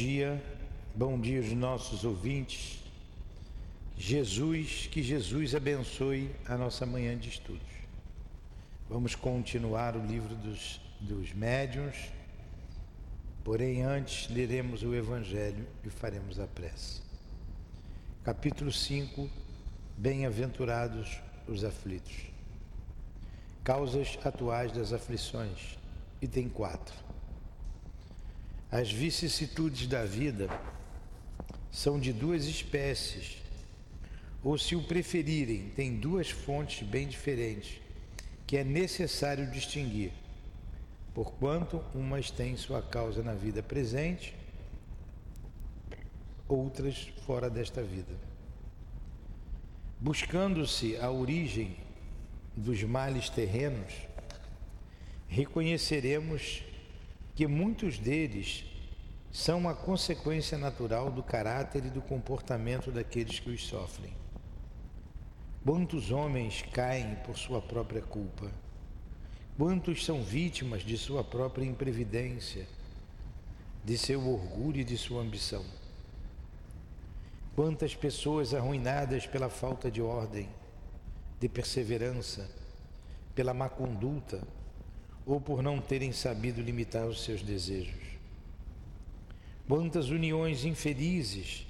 dia, bom dia aos nossos ouvintes. Jesus, que Jesus abençoe a nossa manhã de estudos. Vamos continuar o livro dos, dos médiuns, porém antes leremos o Evangelho e faremos a prece. Capítulo 5 Bem-aventurados os aflitos. Causas atuais das aflições, item 4. As vicissitudes da vida são de duas espécies, ou se o preferirem, têm duas fontes bem diferentes, que é necessário distinguir, porquanto umas têm sua causa na vida presente, outras fora desta vida. Buscando-se a origem dos males terrenos, reconheceremos que muitos deles são uma consequência natural do caráter e do comportamento daqueles que os sofrem. Quantos homens caem por sua própria culpa? Quantos são vítimas de sua própria imprevidência, de seu orgulho e de sua ambição? Quantas pessoas arruinadas pela falta de ordem, de perseverança, pela má conduta, ou por não terem sabido limitar os seus desejos. Quantas uniões infelizes,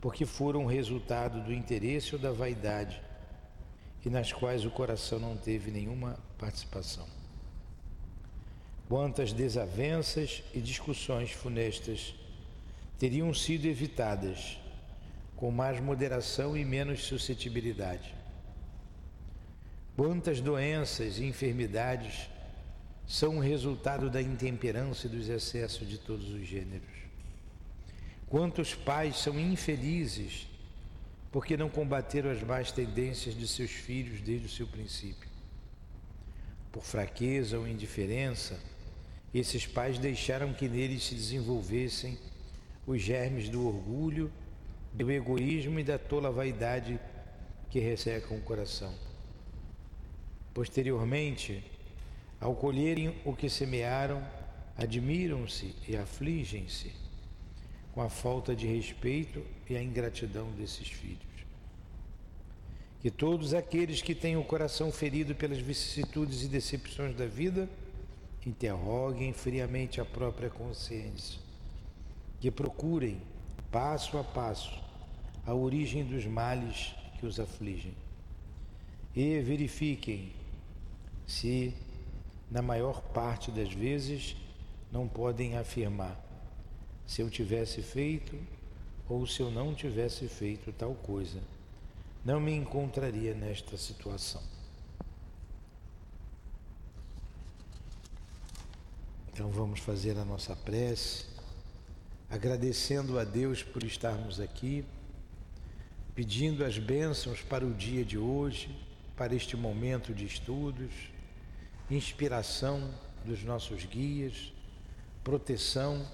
porque foram resultado do interesse ou da vaidade, e nas quais o coração não teve nenhuma participação. Quantas desavenças e discussões funestas teriam sido evitadas com mais moderação e menos suscetibilidade. Quantas doenças e enfermidades são o resultado da intemperança e dos excessos de todos os gêneros. Quantos pais são infelizes porque não combateram as más tendências de seus filhos desde o seu princípio? Por fraqueza ou indiferença, esses pais deixaram que neles se desenvolvessem os germes do orgulho, do egoísmo e da tola vaidade que ressecam o coração. Posteriormente, ao colherem o que semearam, admiram-se e afligem-se com a falta de respeito e a ingratidão desses filhos. Que todos aqueles que têm o coração ferido pelas vicissitudes e decepções da vida interroguem friamente a própria consciência, que procurem, passo a passo, a origem dos males que os afligem e verifiquem se na maior parte das vezes, não podem afirmar se eu tivesse feito ou se eu não tivesse feito tal coisa, não me encontraria nesta situação. Então vamos fazer a nossa prece, agradecendo a Deus por estarmos aqui, pedindo as bênçãos para o dia de hoje, para este momento de estudos inspiração dos nossos guias, proteção,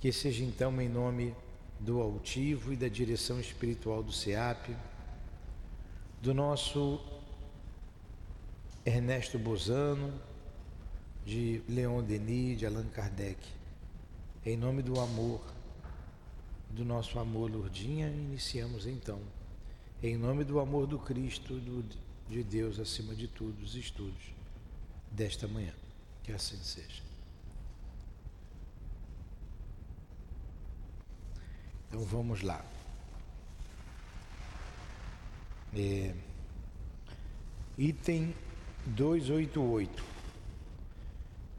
que seja então em nome do altivo e da direção espiritual do SEAP, do nosso Ernesto Bozano, de Leon Denis, de Allan Kardec, em nome do amor, do nosso amor Lourdinha, iniciamos então, em nome do amor do Cristo, do de Deus acima de tudo os estudos desta manhã. Que assim seja. Então vamos lá. É, item 288.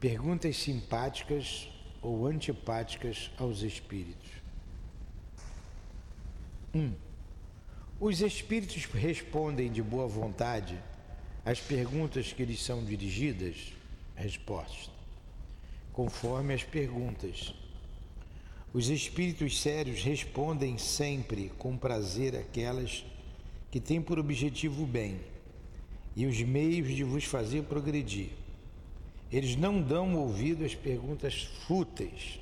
Perguntas simpáticas ou antipáticas aos espíritos. 1. Um, os espíritos respondem de boa vontade às perguntas que lhes são dirigidas? Resposta: conforme as perguntas. Os espíritos sérios respondem sempre com prazer aquelas que têm por objetivo o bem e os meios de vos fazer progredir. Eles não dão ouvido às perguntas fúteis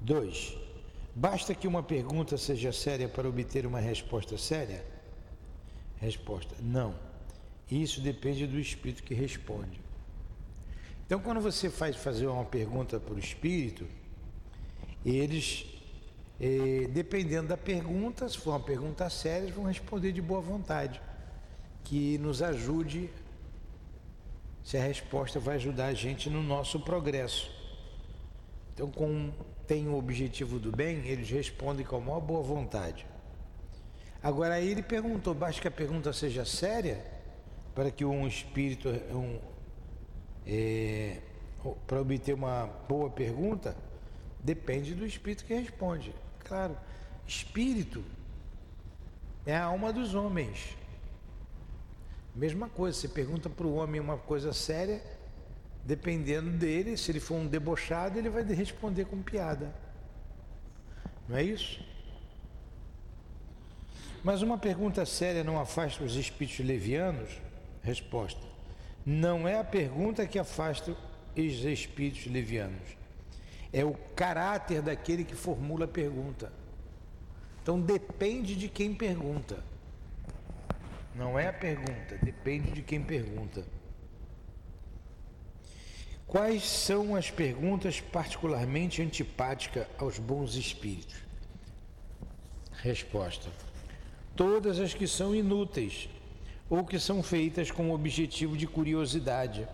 2. Basta que uma pergunta seja séria para obter uma resposta séria? Resposta: Não. Isso depende do espírito que responde. Então, quando você faz fazer uma pergunta para o espírito, eles, eh, dependendo da pergunta, se for uma pergunta séria, eles vão responder de boa vontade, que nos ajude, se a resposta vai ajudar a gente no nosso progresso. Então, com tem o objetivo do bem, eles respondem com a maior boa vontade. Agora aí ele perguntou, basta que a pergunta seja séria, para que um espírito, um, é, para obter uma boa pergunta, depende do espírito que responde. Claro, espírito é a alma dos homens. Mesma coisa, você pergunta para o homem uma coisa séria, dependendo dele, se ele for um debochado, ele vai responder com piada. Não é isso? Mas uma pergunta séria não afasta os espíritos levianos? Resposta: Não é a pergunta que afasta os espíritos levianos. É o caráter daquele que formula a pergunta. Então depende de quem pergunta. Não é a pergunta, depende de quem pergunta. Quais são as perguntas particularmente antipáticas aos bons espíritos? Resposta: Todas as que são inúteis ou que são feitas com o objetivo de curiosidade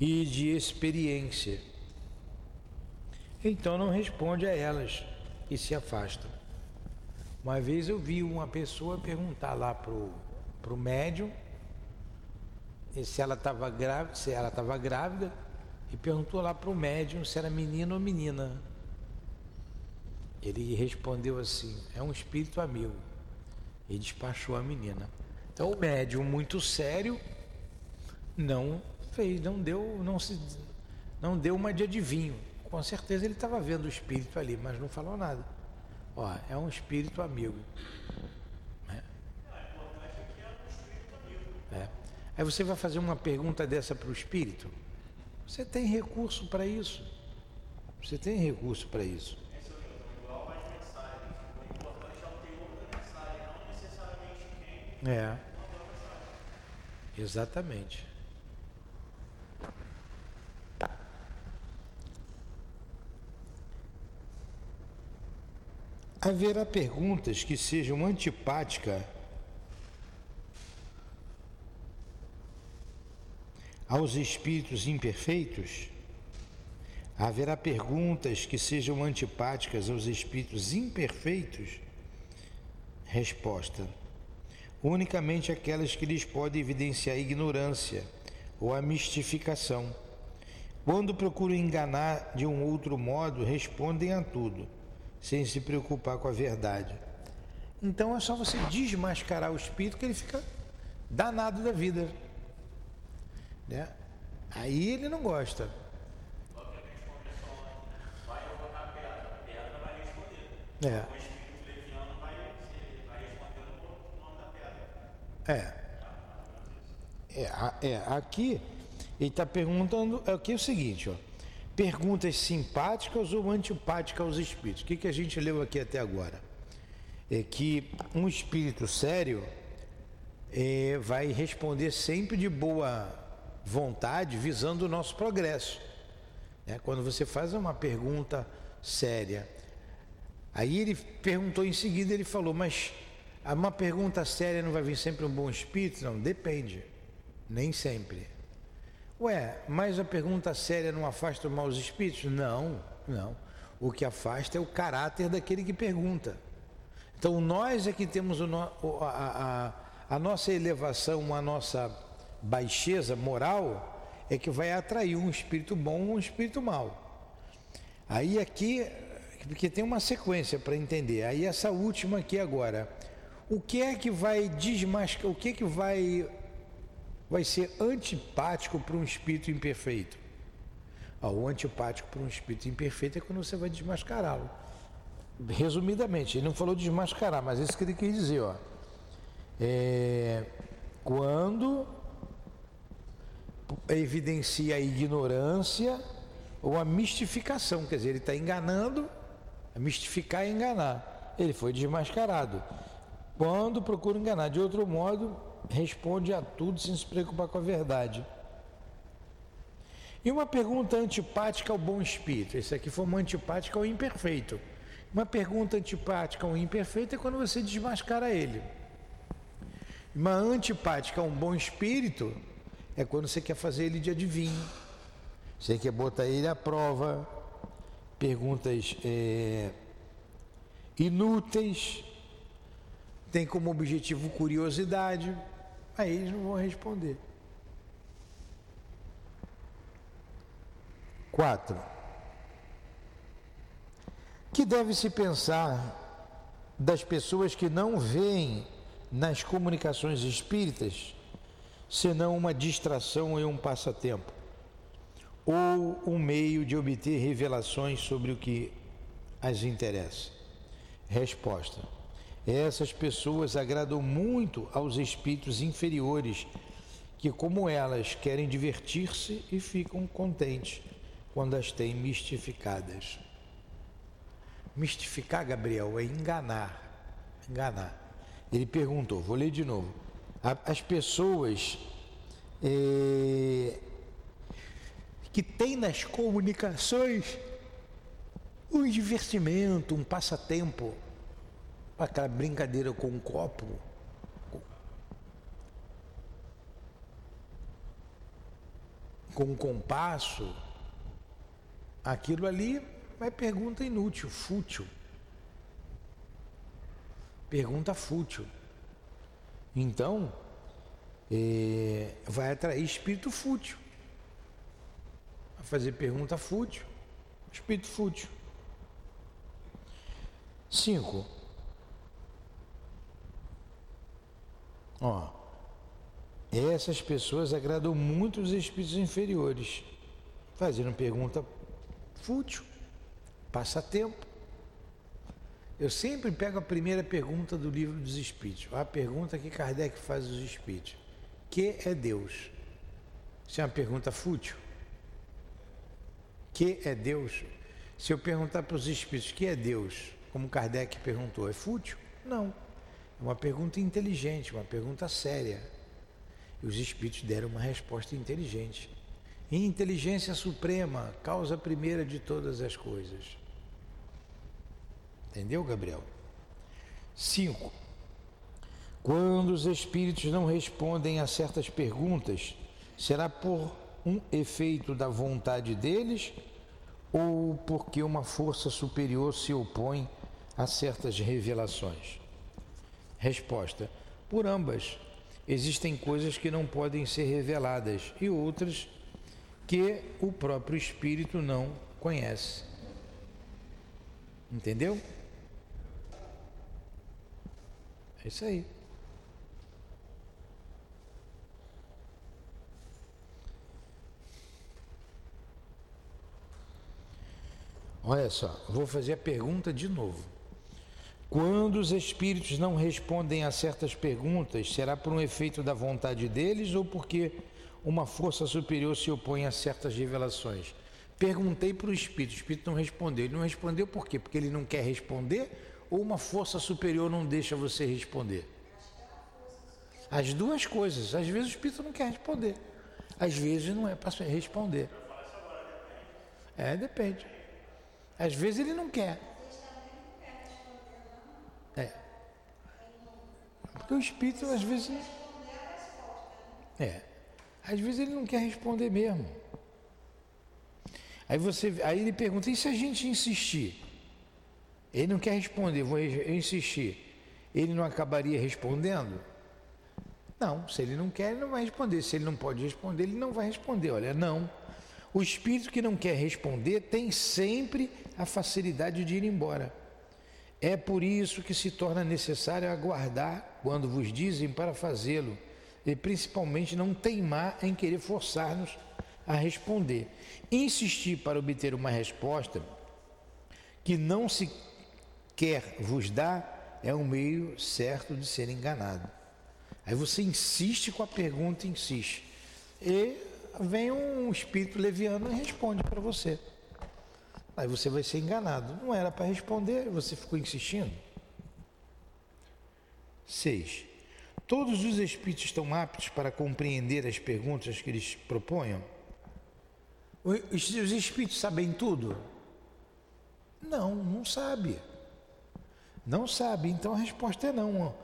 e de experiência. Então não responde a elas e se afasta. Uma vez eu vi uma pessoa perguntar lá pro, pro médium se ela estava grávida, se ela estava grávida, e perguntou lá para o médium se era menino ou menina. Ele respondeu assim: é um espírito amigo. E despachou a menina. Então o médium muito sério não fez, não deu, não se, não deu uma de adivinho. Com certeza ele estava vendo o espírito ali, mas não falou nada. Ó, é um espírito amigo. É. é. Aí você vai fazer uma pergunta dessa para o espírito? Você tem recurso para isso. Você tem recurso para isso. É. Exatamente. Haverá perguntas que sejam antipáticas aos espíritos imperfeitos? Haverá perguntas que sejam antipáticas aos espíritos imperfeitos? Resposta: unicamente aquelas que lhes podem evidenciar a ignorância ou a mistificação. Quando procuram enganar de um outro modo, respondem a tudo, sem se preocupar com a verdade. Então é só você desmascarar o espírito que ele fica danado da vida. Né? Aí ele não gosta. É. É. É, é aqui ele está perguntando aqui é o seguinte, ó. Perguntas simpáticas ou antipáticas aos espíritos. O que, que a gente leu aqui até agora? É que um espírito sério é, vai responder sempre de boa vontade visando o nosso progresso. Né? Quando você faz uma pergunta séria, aí ele perguntou em seguida, ele falou, mas uma pergunta séria não vai vir sempre um bom espírito? Não, depende, nem sempre. Ué, mas a pergunta séria não afasta os maus espíritos? Não, não. O que afasta é o caráter daquele que pergunta. Então nós é que temos no, a, a, a nossa elevação, a nossa baixeza moral é que vai atrair um espírito bom ou um espírito mau. Aí aqui, porque tem uma sequência para entender. Aí essa última aqui agora, o que é que vai desmascarar, o que é que vai vai ser antipático para um espírito imperfeito? Ah, o antipático para um espírito imperfeito é quando você vai desmascará-lo. Resumidamente, ele não falou desmascarar, mas isso que ele quis dizer, ó. É, quando evidencia a ignorância ou a mistificação, quer dizer, ele está enganando, mistificar é enganar. Ele foi desmascarado. Quando procura enganar de outro modo, responde a tudo sem se preocupar com a verdade. E uma pergunta antipática ao bom espírito. Esse aqui foi uma antipática ao imperfeito. Uma pergunta antipática ao imperfeito é quando você desmascara ele. Uma antipática a um bom espírito é quando você quer fazer ele de adivinho. Você quer botar ele à prova, perguntas é, inúteis, tem como objetivo curiosidade, aí eles não vão responder. Quatro. Que deve se pensar das pessoas que não veem nas comunicações espíritas senão uma distração e um passatempo, ou um meio de obter revelações sobre o que as interessa? Resposta: Essas pessoas agradam muito aos espíritos inferiores, que, como elas, querem divertir-se e ficam contentes quando as têm mistificadas. Mistificar, Gabriel, é enganar. Enganar. Ele perguntou, vou ler de novo. As pessoas é, que têm nas comunicações um divertimento, um passatempo, aquela brincadeira com um copo, com um compasso, aquilo ali é pergunta inútil, fútil. Pergunta fútil. Então, é, vai atrair espírito fútil. Vai fazer pergunta fútil, espírito fútil. Cinco. Ó, essas pessoas agradam muito os espíritos inferiores, fazendo pergunta fútil, passatempo. Eu sempre pego a primeira pergunta do livro dos Espíritos, a pergunta que Kardec faz aos Espíritos: que é Deus? Isso é uma pergunta fútil. Que é Deus? Se eu perguntar para os Espíritos que é Deus, como Kardec perguntou, é fútil? Não. É uma pergunta inteligente, uma pergunta séria. E os Espíritos deram uma resposta inteligente. Inteligência suprema, causa primeira de todas as coisas. Entendeu, Gabriel? 5. Quando os espíritos não respondem a certas perguntas, será por um efeito da vontade deles ou porque uma força superior se opõe a certas revelações? Resposta: por ambas. Existem coisas que não podem ser reveladas e outras que o próprio espírito não conhece. Entendeu? É isso aí. Olha só, vou fazer a pergunta de novo. Quando os espíritos não respondem a certas perguntas, será por um efeito da vontade deles ou porque uma força superior se opõe a certas revelações? Perguntei para o espírito, o espírito não respondeu. Ele não respondeu por quê? Porque ele não quer responder ou uma força superior não deixa você responder? As duas coisas. Às vezes o espírito não quer responder. Às vezes não é para responder. É, depende. Às vezes ele não quer. É. Porque o espírito às vezes. É. Às vezes ele não quer responder mesmo. Aí você, aí ele pergunta: e se a gente insistir? Ele não quer responder, vou insistir. Ele não acabaria respondendo? Não, se ele não quer, ele não vai responder. Se ele não pode responder, ele não vai responder. Olha, não. O espírito que não quer responder tem sempre a facilidade de ir embora. É por isso que se torna necessário aguardar quando vos dizem para fazê-lo, e principalmente não teimar em querer forçar-nos a responder. Insistir para obter uma resposta que não se quer vos dar é um meio certo de ser enganado. Aí você insiste com a pergunta, insiste. E vem um espírito leviano e responde para você. Aí você vai ser enganado. Não era para responder, você ficou insistindo. 6. Todos os espíritos estão aptos para compreender as perguntas que eles proponham? Os espíritos sabem tudo? Não, não sabe. Não sabe. Então a resposta é não.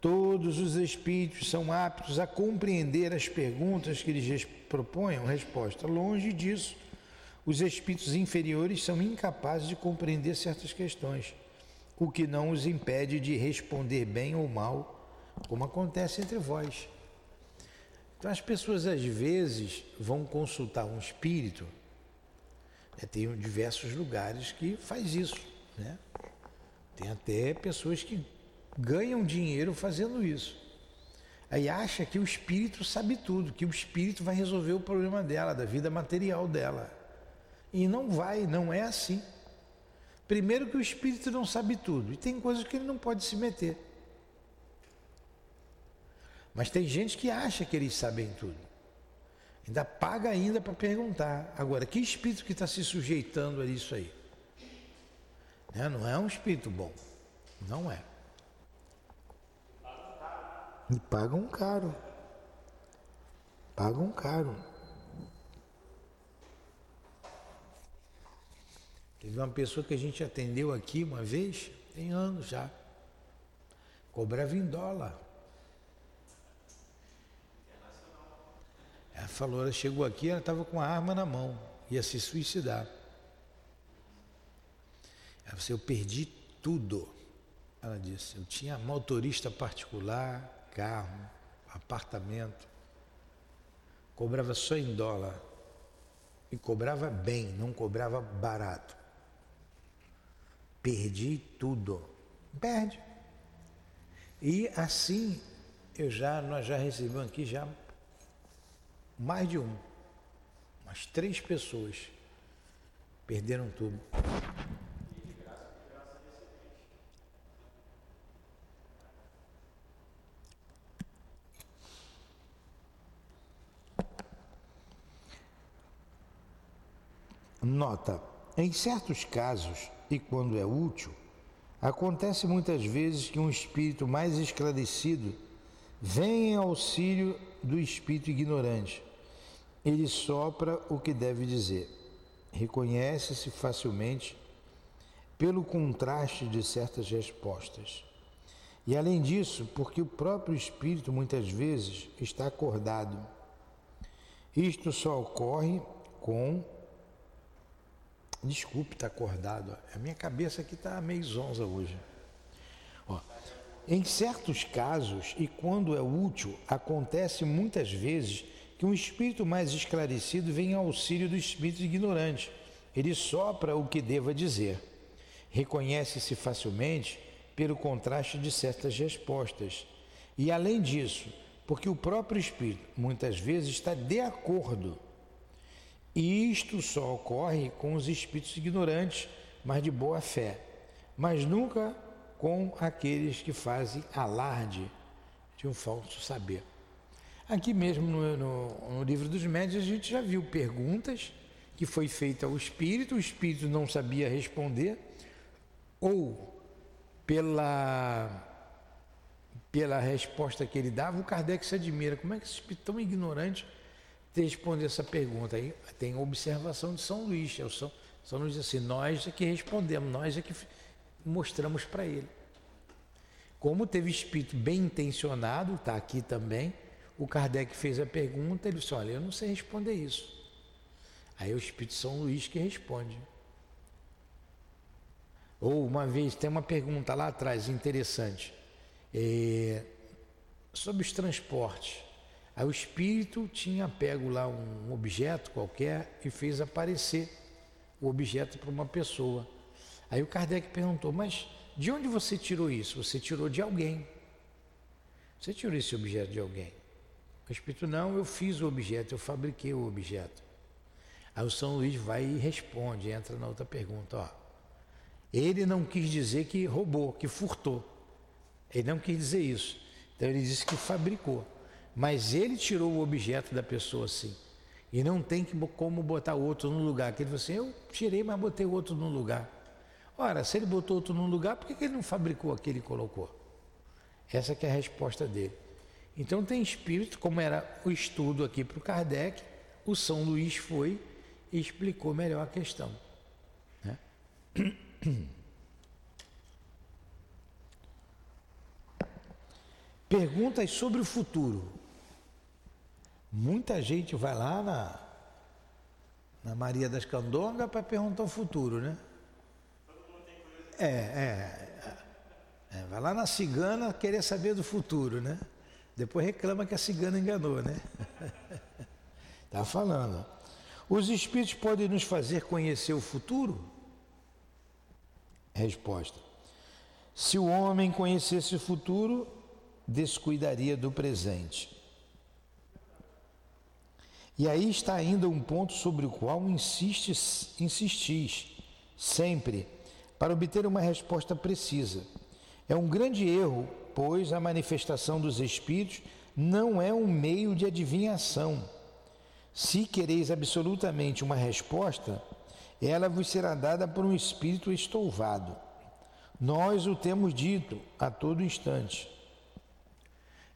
Todos os espíritos são aptos a compreender as perguntas que eles propõem? Resposta: longe disso. Os espíritos inferiores são incapazes de compreender certas questões, o que não os impede de responder bem ou mal, como acontece entre vós. Então as pessoas às vezes vão consultar um espírito, né? tem diversos lugares que faz isso, né? Tem até pessoas que ganham dinheiro fazendo isso. Aí acha que o espírito sabe tudo, que o espírito vai resolver o problema dela, da vida material dela. E não vai, não é assim. Primeiro que o espírito não sabe tudo, e tem coisas que ele não pode se meter. Mas tem gente que acha que eles sabem tudo. Ainda paga ainda para perguntar. Agora, que espírito que está se sujeitando a isso aí? Né? Não é um espírito bom. Não é. E pagam caro. Pagam caro. Teve uma pessoa que a gente atendeu aqui uma vez, tem anos já. Cobrava em dólar. Ela falou, ela chegou aqui, ela estava com a arma na mão, ia se suicidar. Eu perdi tudo. Ela disse, eu tinha motorista particular, carro, apartamento. Cobrava só em dólar. E cobrava bem, não cobrava barato. Perdi tudo. Perde. E assim eu já, nós já recebemos aqui já mais de um, umas três pessoas perderam tudo. Nota: em certos casos, e quando é útil, acontece muitas vezes que um espírito mais esclarecido vem em auxílio do espírito ignorante ele sopra o que deve dizer. Reconhece-se facilmente pelo contraste de certas respostas. E além disso, porque o próprio espírito muitas vezes está acordado. Isto só ocorre com. Desculpe, está acordado. A minha cabeça aqui está meio zonza hoje. Ó, em certos casos, e quando é útil, acontece muitas vezes que um espírito mais esclarecido vem ao auxílio do espírito ignorante. Ele sopra o que deva dizer. Reconhece-se facilmente pelo contraste de certas respostas. E além disso, porque o próprio espírito muitas vezes está de acordo. Isto só ocorre com os espíritos ignorantes, mas de boa fé, mas nunca com aqueles que fazem alarde de um falso saber. Aqui mesmo no, no, no, livro dos médios a gente já viu perguntas que foi feita ao espírito, o espírito não sabia responder, ou pela, pela resposta que ele dava, o Kardec se admira. Como é que esse espírito tão ignorante responde essa pergunta? Aí tem observação de São Luís. É São, São Luís assim, nós é que respondemos, nós é que mostramos para ele. Como teve espírito bem intencionado, está aqui também, o Kardec fez a pergunta, ele disse, olha, eu não sei responder isso. Aí é o Espírito São Luís que responde. Ou uma vez, tem uma pergunta lá atrás, interessante, é, sobre os transportes. Aí o Espírito tinha pego lá um objeto qualquer e fez aparecer o objeto para uma pessoa. Aí o Kardec perguntou, mas de onde você tirou isso? Você tirou de alguém. Você tirou esse objeto de alguém. O Espírito, não, eu fiz o objeto, eu fabriquei o objeto. Aí o São Luís vai e responde, entra na outra pergunta, ó. Ele não quis dizer que roubou, que furtou. Ele não quis dizer isso. Então ele disse que fabricou. Mas ele tirou o objeto da pessoa assim. E não tem como botar outro no lugar. Que ele falou assim, eu tirei, mas botei outro no lugar. Ora, se ele botou outro no lugar, por que ele não fabricou aquele e colocou? Essa é a resposta dele. Então tem espírito, como era o estudo aqui para o Kardec, o São Luís foi explicou melhor a questão. Né? Perguntas sobre o futuro. Muita gente vai lá na, na Maria das Candongas para perguntar o futuro, né? É, é, é, Vai lá na cigana querer saber do futuro, né? Depois reclama que a cigana enganou, né? Está falando. Os espíritos podem nos fazer conhecer o futuro? Resposta. Se o homem conhecesse o futuro, descuidaria do presente. E aí está ainda um ponto sobre o qual insistes, insistis sempre para obter uma resposta precisa. É um grande erro, pois a manifestação dos espíritos não é um meio de adivinhação. Se quereis absolutamente uma resposta, ela vos será dada por um espírito estouvado. Nós o temos dito a todo instante.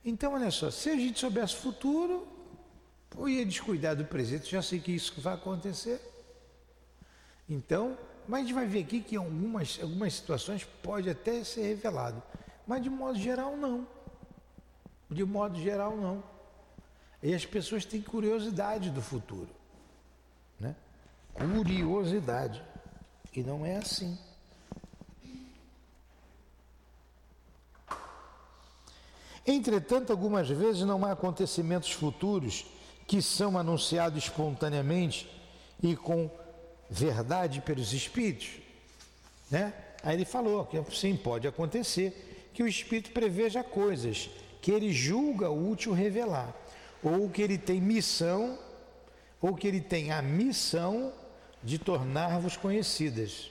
Então, olha só, se a gente soubesse o futuro, ou ia descuidar do presente, já sei que isso vai acontecer. Então, mas a gente vai ver aqui que em algumas, algumas situações pode até ser revelado, mas de modo geral não. De modo geral não. E as pessoas têm curiosidade do futuro. Né? Curiosidade. E não é assim. Entretanto, algumas vezes não há acontecimentos futuros que são anunciados espontaneamente e com verdade pelos espíritos, né? Aí ele falou que sim, pode acontecer que o espírito preveja coisas que ele julga útil revelar, ou que ele tem missão, ou que ele tem a missão de tornar-vos conhecidas.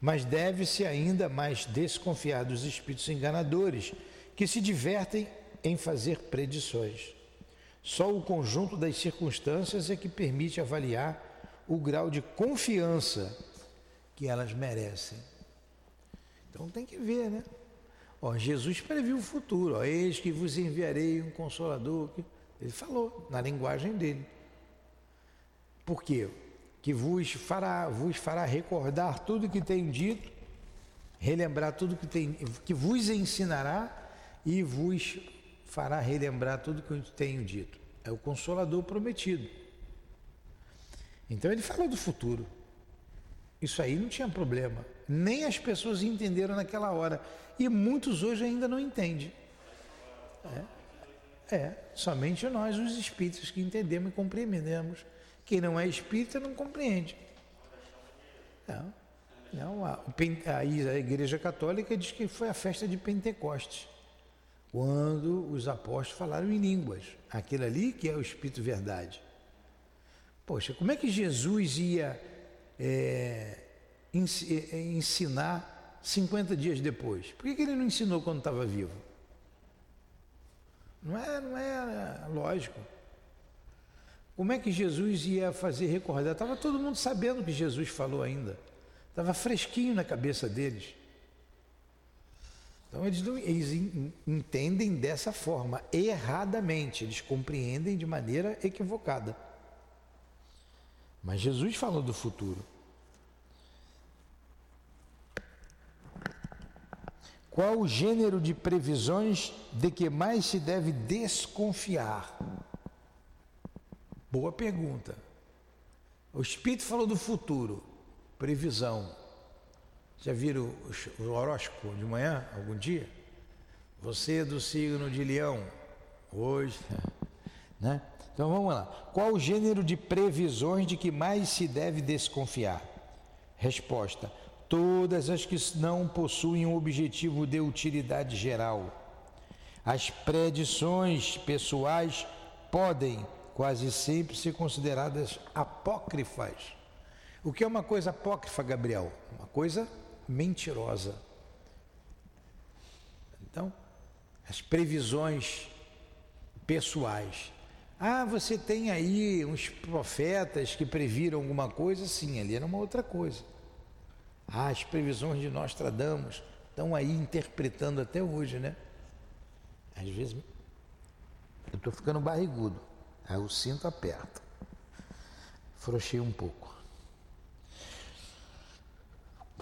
Mas deve-se ainda mais desconfiar dos espíritos enganadores que se divertem em fazer predições. Só o conjunto das circunstâncias é que permite avaliar o grau de confiança que elas merecem. Então tem que ver, né? Ó, Jesus previu o futuro, ó, eis que vos enviarei um consolador. Ele falou na linguagem dele. Por quê? Que vos fará, vos fará recordar tudo que tenho dito, relembrar tudo que tem, que vos ensinará e vos fará relembrar tudo que eu tenho dito. É o consolador prometido. Então ele falou do futuro. Isso aí não tinha problema. Nem as pessoas entenderam naquela hora. E muitos hoje ainda não entendem. É, é somente nós, os espíritos, que entendemos e compreendemos. Quem não é espírita não compreende. Não, não a, a Igreja Católica diz que foi a festa de Pentecostes quando os apóstolos falaram em línguas. Aquilo ali que é o Espírito Verdade. Poxa, como é que Jesus ia é, é ensinar 50 dias depois? Por que, que ele não ensinou quando estava vivo? Não é, não é lógico. Como é que Jesus ia fazer recordar? Estava todo mundo sabendo o que Jesus falou ainda. Estava fresquinho na cabeça deles. Então eles, não, eles entendem dessa forma, erradamente, eles compreendem de maneira equivocada. Mas Jesus falou do futuro. Qual o gênero de previsões de que mais se deve desconfiar? Boa pergunta. O Espírito falou do futuro, previsão. Já viram o horóscopo de manhã, algum dia? Você é do signo de leão, hoje, né? Então vamos lá. Qual o gênero de previsões de que mais se deve desconfiar? Resposta: todas as que não possuem um objetivo de utilidade geral. As predições pessoais podem quase sempre ser consideradas apócrifas. O que é uma coisa apócrifa, Gabriel? Uma coisa mentirosa. Então, as previsões pessoais. Ah, você tem aí uns profetas que previram alguma coisa? Sim, ali era uma outra coisa. Ah, as previsões de Nostradamus estão aí interpretando até hoje, né? Às vezes eu estou ficando barrigudo, aí o cinto aperta. Frouxei um pouco.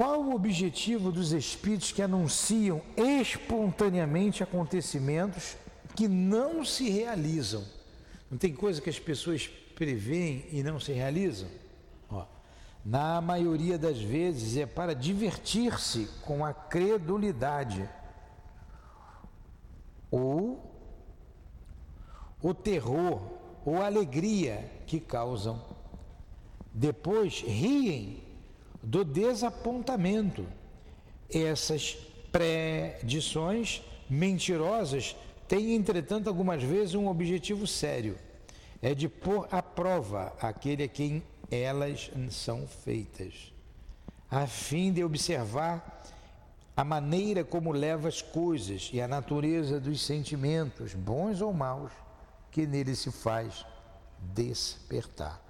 Qual o objetivo dos espíritos que anunciam espontaneamente acontecimentos que não se realizam? Não tem coisa que as pessoas preveem e não se realizam? Ó, na maioria das vezes é para divertir-se com a credulidade ou o terror ou alegria que causam. Depois riem do desapontamento. Essas predições mentirosas têm, entretanto, algumas vezes um objetivo sério: é de pôr à prova aquele a quem elas são feitas, a fim de observar a maneira como leva as coisas e a natureza dos sentimentos, bons ou maus, que nele se faz despertar.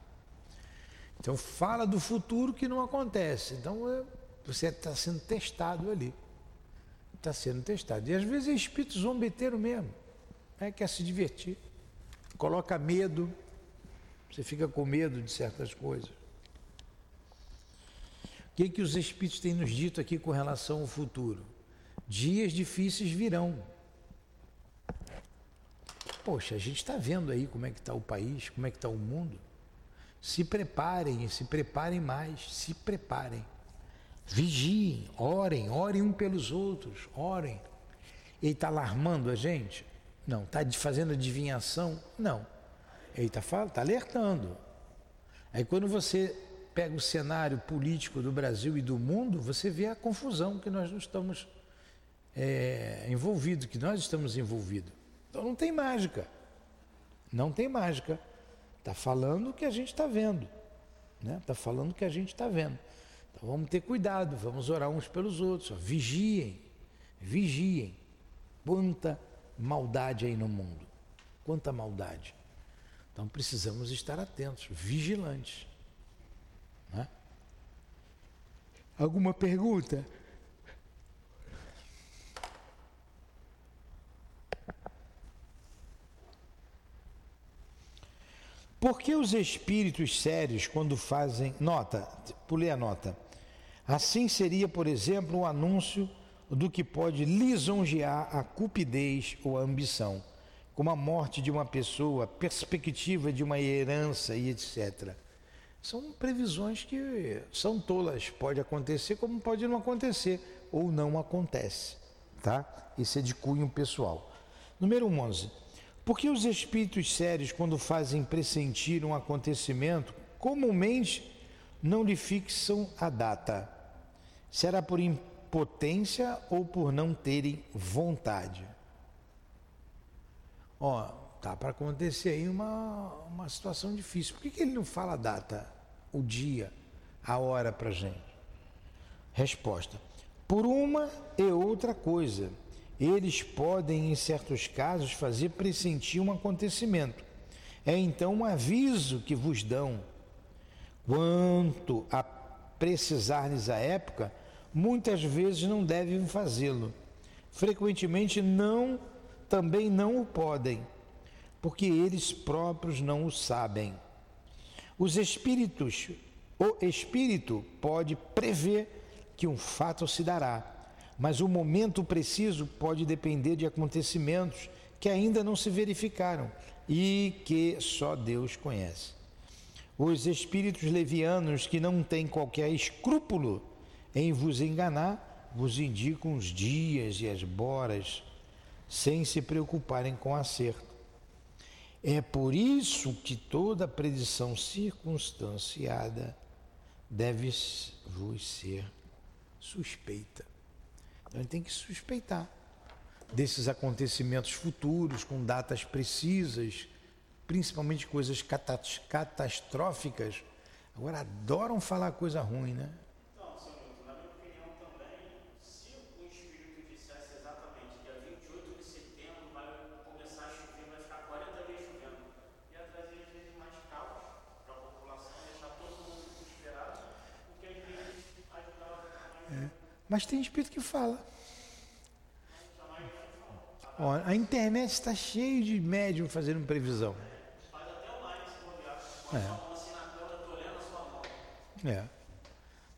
Então fala do futuro que não acontece. Então é, você está sendo testado ali. Está sendo testado. E às vezes é espírito zombeteiro mesmo. É, quer se divertir. Coloca medo. Você fica com medo de certas coisas. O que, que os espíritos têm nos dito aqui com relação ao futuro? Dias difíceis virão. Poxa, a gente está vendo aí como é que está o país, como é que está o mundo. Se preparem, se preparem mais, se preparem. Vigiem, orem, orem um pelos outros, orem. Ele está alarmando a gente? Não. Está fazendo adivinhação? Não. Ele está tá alertando. Aí quando você pega o cenário político do Brasil e do mundo, você vê a confusão que nós não estamos é, envolvidos, que nós estamos envolvidos. Então não tem mágica. Não tem mágica. Está falando o que a gente está vendo. Está né? Tá falando o que a gente está vendo. Então vamos ter cuidado, vamos orar uns pelos outros. Ó. Vigiem, vigiem. Quanta maldade aí no mundo. Quanta maldade. Então precisamos estar atentos, vigilantes. Né? Alguma pergunta? Porque os espíritos sérios, quando fazem. Nota, pulei a nota. Assim seria, por exemplo, o um anúncio do que pode lisonjear a cupidez ou a ambição, como a morte de uma pessoa, perspectiva de uma herança e etc. São previsões que são tolas, pode acontecer como pode não acontecer, ou não acontece, tá? Isso é de cunho pessoal. Número 11. Porque os espíritos sérios, quando fazem pressentir um acontecimento, comumente não lhe fixam a data. Será por impotência ou por não terem vontade? Ó, tá para acontecer aí uma, uma situação difícil. Por que, que ele não fala a data, o dia, a hora para gente? Resposta: por uma e outra coisa eles podem, em certos casos, fazer pressentir um acontecimento. É então um aviso que vos dão. Quanto a precisar-lhes a época, muitas vezes não devem fazê-lo. Frequentemente não, também não o podem, porque eles próprios não o sabem. Os espíritos, o espírito pode prever que um fato se dará mas o momento preciso pode depender de acontecimentos que ainda não se verificaram e que só Deus conhece. Os espíritos levianos que não têm qualquer escrúpulo em vos enganar, vos indicam os dias e as boras, sem se preocuparem com acerto. É por isso que toda predição circunstanciada deve vos ser suspeita. A gente tem que suspeitar desses acontecimentos futuros, com datas precisas, principalmente coisas catastróficas. Agora adoram falar coisa ruim, né? Mas tem espírito que fala. Ó, a internet está cheia de médium fazendo previsão. É. É.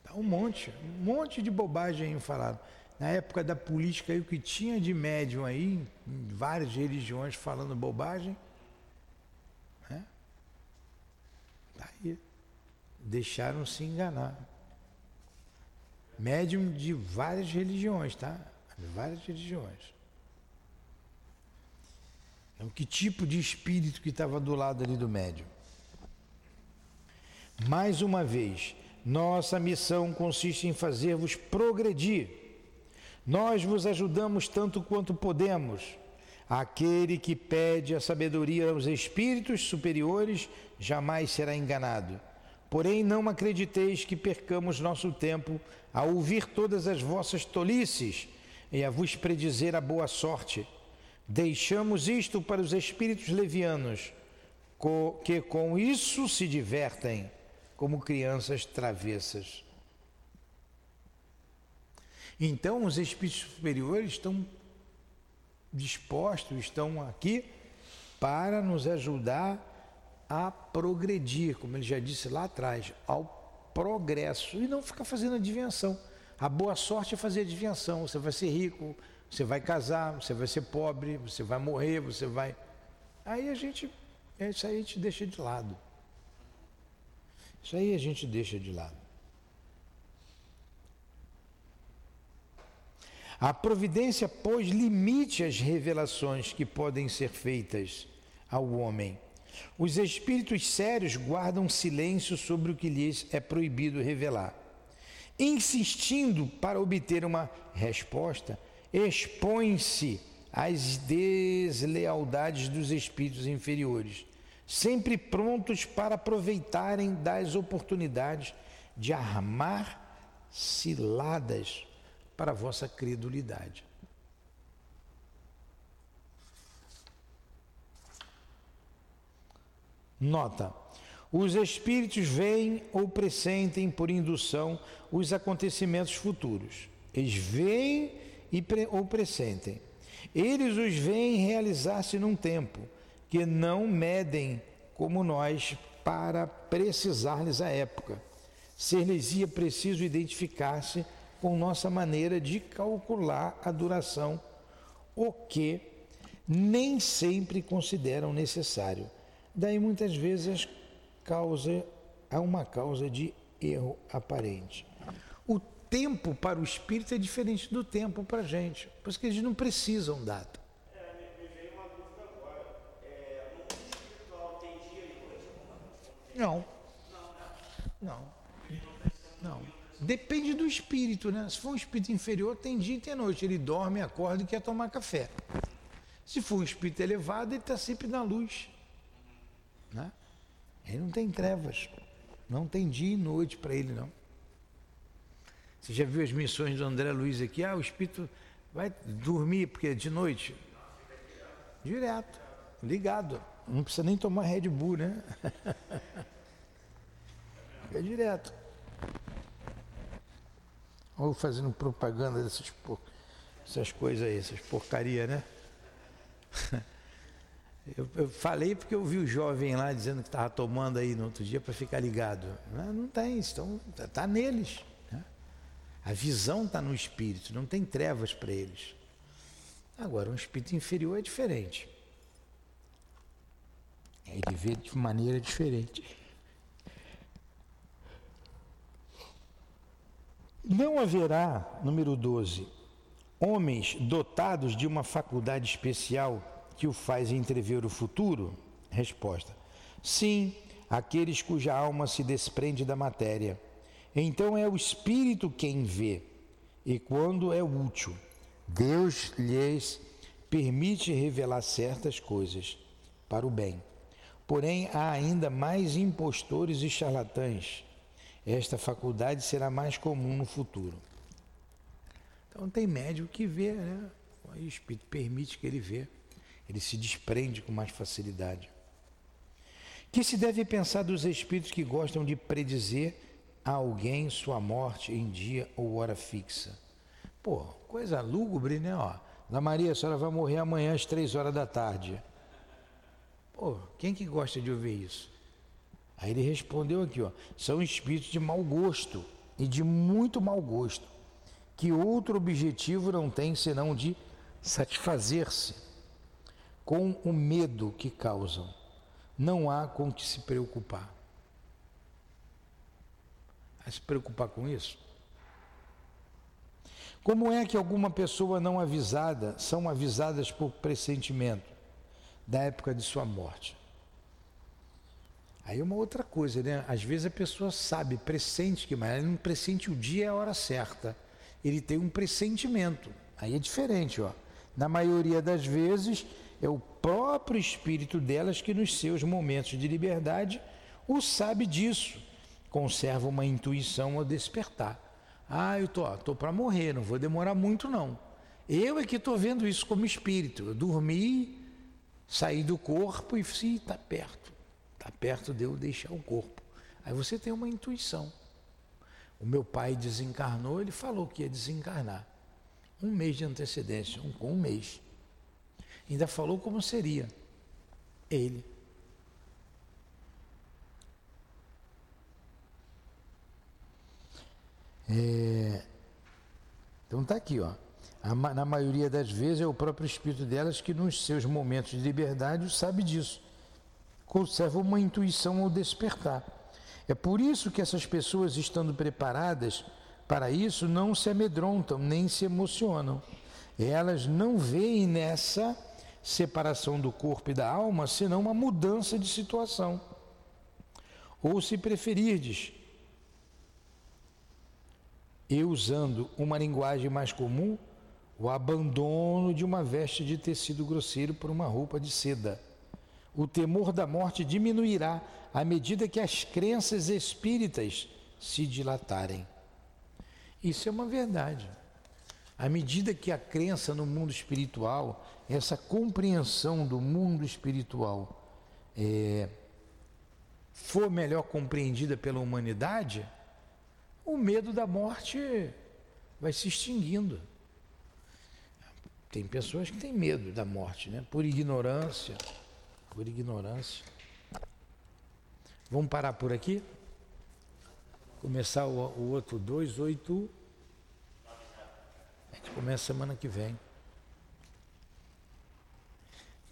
Tá um monte, um monte de bobagem aí falado. Na época da política aí, o que tinha de médium aí, várias religiões falando bobagem, né? Tá aí. Deixaram se enganar. Médium de várias religiões, tá? De várias religiões. Então, que tipo de espírito que estava do lado ali do médium? Mais uma vez, nossa missão consiste em fazer-vos progredir. Nós vos ajudamos tanto quanto podemos. Aquele que pede a sabedoria aos espíritos superiores jamais será enganado. Porém, não acrediteis que percamos nosso tempo a ouvir todas as vossas tolices e a vos predizer a boa sorte. Deixamos isto para os espíritos levianos, que com isso se divertem como crianças travessas. Então, os espíritos superiores estão dispostos, estão aqui para nos ajudar a progredir, como ele já disse lá atrás, ao progresso e não ficar fazendo adivinhação. A boa sorte é fazer adivinhação. Você vai ser rico, você vai casar, você vai ser pobre, você vai morrer, você vai. Aí a gente, isso aí a gente deixa de lado. Isso aí a gente deixa de lado. A providência pôs limite às revelações que podem ser feitas ao homem. Os espíritos sérios guardam silêncio sobre o que lhes é proibido revelar. Insistindo para obter uma resposta, expõe-se às deslealdades dos espíritos inferiores, sempre prontos para aproveitarem das oportunidades de armar ciladas para a vossa credulidade. Nota: os espíritos veem ou pressentem por indução os acontecimentos futuros. Eles veem e pre ou pressentem. Eles os veem realizar-se num tempo que não medem como nós para precisar-lhes a época. Ser-lhes-ia preciso identificar-se com nossa maneira de calcular a duração, o que nem sempre consideram necessário. Daí muitas vezes causa, há uma causa de erro aparente. O tempo para o espírito é diferente do tempo para a gente, por isso que eles não precisam data. Não. Não. Não. Depende do espírito, né? Se for um espírito inferior, tem dia e tem noite. Ele dorme, acorda e quer tomar café. Se for um espírito elevado, ele está sempre na luz. Né? Ele não tem trevas. Não tem dia e noite para ele, não. Você já viu as missões do André Luiz aqui? Ah, o espírito vai dormir, porque é de noite. Direto, ligado. Não precisa nem tomar Red Bull, né? É direto. Ou fazendo propaganda dessas por... coisas aí, essas porcaria, né? Eu, eu, falei porque eu vi o jovem lá dizendo que estava tomando aí no outro dia para ficar ligado. Não, não tem, então está tá neles. Né? A visão está no espírito, não tem trevas para eles. Agora, um espírito inferior é diferente. Ele vê de maneira diferente. Não haverá, número 12, homens dotados de uma faculdade especial que o faz entrever o futuro? Resposta: Sim, aqueles cuja alma se desprende da matéria. Então é o espírito quem vê, e quando é útil, Deus lhes permite revelar certas coisas para o bem. Porém, há ainda mais impostores e charlatães. Esta faculdade será mais comum no futuro. Então tem médico que vê, né? o Espírito permite que ele vê. Ele se desprende com mais facilidade. Que se deve pensar dos espíritos que gostam de predizer a alguém sua morte em dia ou hora fixa? Pô, coisa lúgubre, né? Ó, da Maria, a senhora vai morrer amanhã às três horas da tarde. Pô, quem que gosta de ouvir isso? Aí ele respondeu aqui, ó, são espíritos de mau gosto e de muito mau gosto, que outro objetivo não tem senão de satisfazer-se com o medo que causam. Não há com que se preocupar. A se preocupar com isso? Como é que alguma pessoa não avisada são avisadas por pressentimento da época de sua morte? Aí é uma outra coisa, né? Às vezes a pessoa sabe, pressente que, mas ele não pressente o dia e a hora certa. Ele tem um pressentimento. Aí é diferente, ó. Na maioria das vezes é o próprio espírito delas que nos seus momentos de liberdade o sabe disso. Conserva uma intuição ao despertar. Ah, eu tô, tô para morrer, não vou demorar muito não. Eu é que estou vendo isso como espírito. Eu dormi, saí do corpo e sim, está perto. Está perto de eu deixar o corpo. Aí você tem uma intuição. O meu pai desencarnou, ele falou que ia desencarnar. Um mês de antecedência, um, um mês. Ainda falou como seria. Ele. É, então está aqui, ó. Na maioria das vezes é o próprio espírito delas que nos seus momentos de liberdade sabe disso. Conserva uma intuição ao despertar. É por isso que essas pessoas, estando preparadas para isso, não se amedrontam nem se emocionam. Elas não veem nessa separação do corpo e da alma senão uma mudança de situação. Ou se preferirdes, e usando uma linguagem mais comum, o abandono de uma veste de tecido grosseiro por uma roupa de seda. O temor da morte diminuirá à medida que as crenças espíritas se dilatarem. Isso é uma verdade. À medida que a crença no mundo espiritual, essa compreensão do mundo espiritual é, for melhor compreendida pela humanidade, o medo da morte vai se extinguindo. Tem pessoas que têm medo da morte, né? Por ignorância, por ignorância. Vamos parar por aqui? Começar o, o outro 2, A gente começa semana que vem.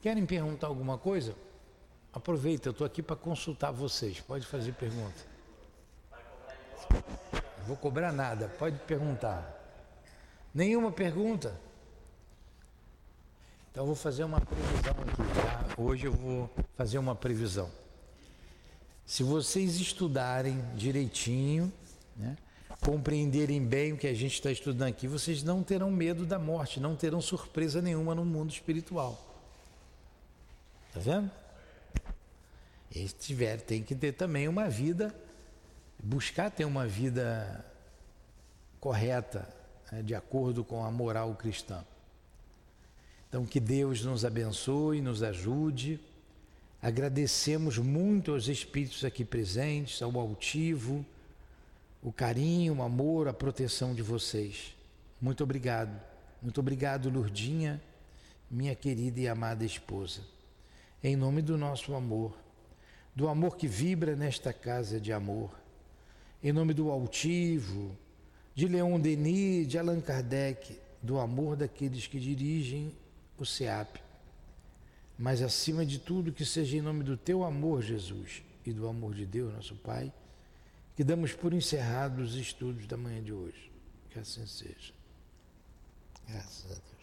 Querem perguntar alguma coisa? Aproveita, eu estou aqui para consultar vocês. Pode fazer pergunta. Vou cobrar nada, pode perguntar. Nenhuma pergunta? Então vou fazer uma previsão aqui, tá? Hoje eu vou fazer uma previsão. Se vocês estudarem direitinho, né, compreenderem bem o que a gente está estudando aqui, vocês não terão medo da morte, não terão surpresa nenhuma no mundo espiritual. Tá vendo? E tiver, tem que ter também uma vida buscar ter uma vida correta, né, de acordo com a moral cristã. Então, que Deus nos abençoe, nos ajude. Agradecemos muito aos espíritos aqui presentes, ao altivo, o carinho, o amor, a proteção de vocês. Muito obrigado. Muito obrigado, Lurdinha, minha querida e amada esposa. Em nome do nosso amor, do amor que vibra nesta casa de amor, em nome do altivo, de Leon Denis, de Allan Kardec, do amor daqueles que dirigem o SEAP. Mas acima de tudo, que seja em nome do teu amor, Jesus, e do amor de Deus, nosso Pai, que damos por encerrados os estudos da manhã de hoje. Que assim seja. Graças a Deus.